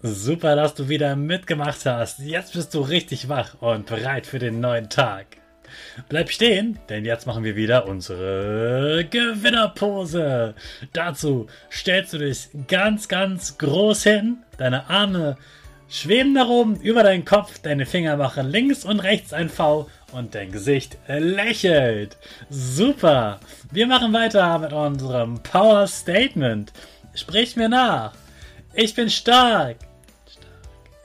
Super, dass du wieder mitgemacht hast. Jetzt bist du richtig wach und bereit für den neuen Tag. Bleib stehen, denn jetzt machen wir wieder unsere Gewinnerpose. Dazu stellst du dich ganz, ganz groß hin, deine Arme schweben nach oben über deinen Kopf, deine Finger machen links und rechts ein V und dein Gesicht lächelt. Super. Wir machen weiter mit unserem Power Statement. Sprich mir nach. Ich bin stark.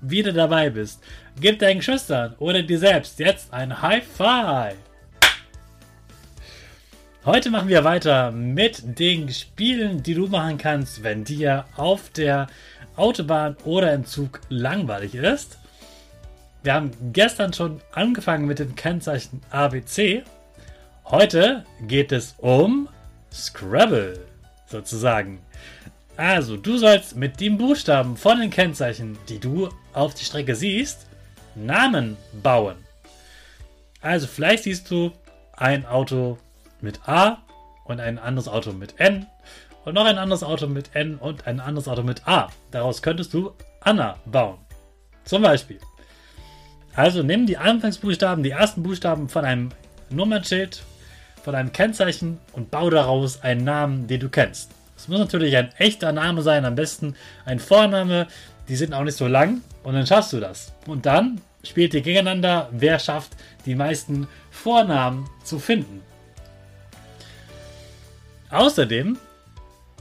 wieder dabei bist. Gib deinen Geschwistern oder dir selbst jetzt ein High Five. Heute machen wir weiter mit den Spielen, die du machen kannst, wenn dir auf der Autobahn oder im Zug langweilig ist. Wir haben gestern schon angefangen mit dem Kennzeichen ABC. Heute geht es um Scrabble sozusagen. Also, du sollst mit den Buchstaben von den Kennzeichen, die du auf die Strecke siehst, Namen bauen. Also, vielleicht siehst du ein Auto mit A und ein anderes Auto mit N und noch ein anderes Auto mit N und ein anderes Auto mit A. Daraus könntest du Anna bauen. Zum Beispiel. Also nimm die Anfangsbuchstaben, die ersten Buchstaben von einem Nummernschild, von einem Kennzeichen und bau daraus einen Namen, den du kennst. Es muss natürlich ein echter Name sein, am besten ein Vorname. Die sind auch nicht so lang und dann schaffst du das. Und dann spielt ihr gegeneinander, wer schafft, die meisten Vornamen zu finden. Außerdem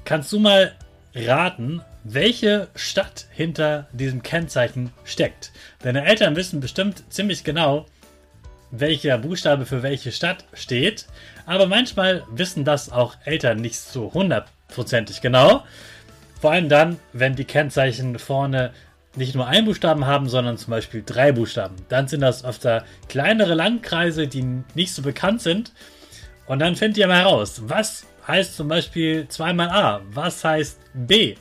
kannst du mal raten, welche Stadt hinter diesem Kennzeichen steckt. Deine Eltern wissen bestimmt ziemlich genau, welcher Buchstabe für welche Stadt steht, aber manchmal wissen das auch Eltern nicht so 100% hundertprozentig genau. Vor allem dann, wenn die Kennzeichen vorne nicht nur einen Buchstaben haben, sondern zum Beispiel drei Buchstaben. Dann sind das öfter kleinere Landkreise, die nicht so bekannt sind. Und dann findet ihr mal heraus, was heißt zum Beispiel zweimal A? Was heißt B?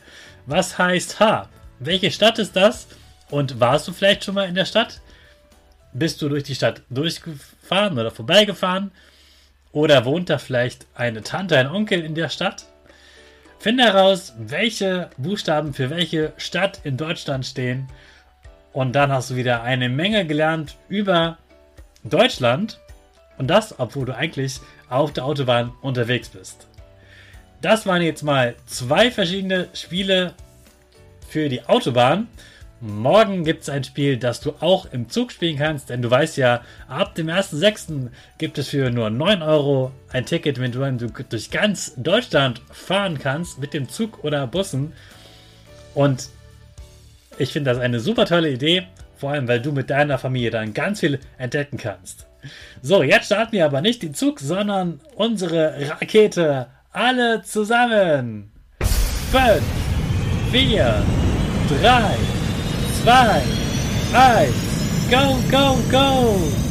Was heißt H? Welche Stadt ist das? Und warst du vielleicht schon mal in der Stadt? Bist du durch die Stadt durchgefahren oder vorbeigefahren? Oder wohnt da vielleicht eine Tante, ein Onkel in der Stadt? Finde heraus, welche Buchstaben für welche Stadt in Deutschland stehen. Und dann hast du wieder eine Menge gelernt über Deutschland. Und das, obwohl du eigentlich auf der Autobahn unterwegs bist. Das waren jetzt mal zwei verschiedene Spiele für die Autobahn. Morgen gibt es ein Spiel, das du auch im Zug spielen kannst, denn du weißt ja, ab dem 1.6. gibt es für nur 9 Euro ein Ticket, wenn du durch ganz Deutschland fahren kannst mit dem Zug oder Bussen. Und ich finde das eine super tolle Idee, vor allem weil du mit deiner Familie dann ganz viel entdecken kannst. So, jetzt starten wir aber nicht den Zug, sondern unsere Rakete. Alle zusammen. 5, 4, 3, 2, 1. Go, go, go!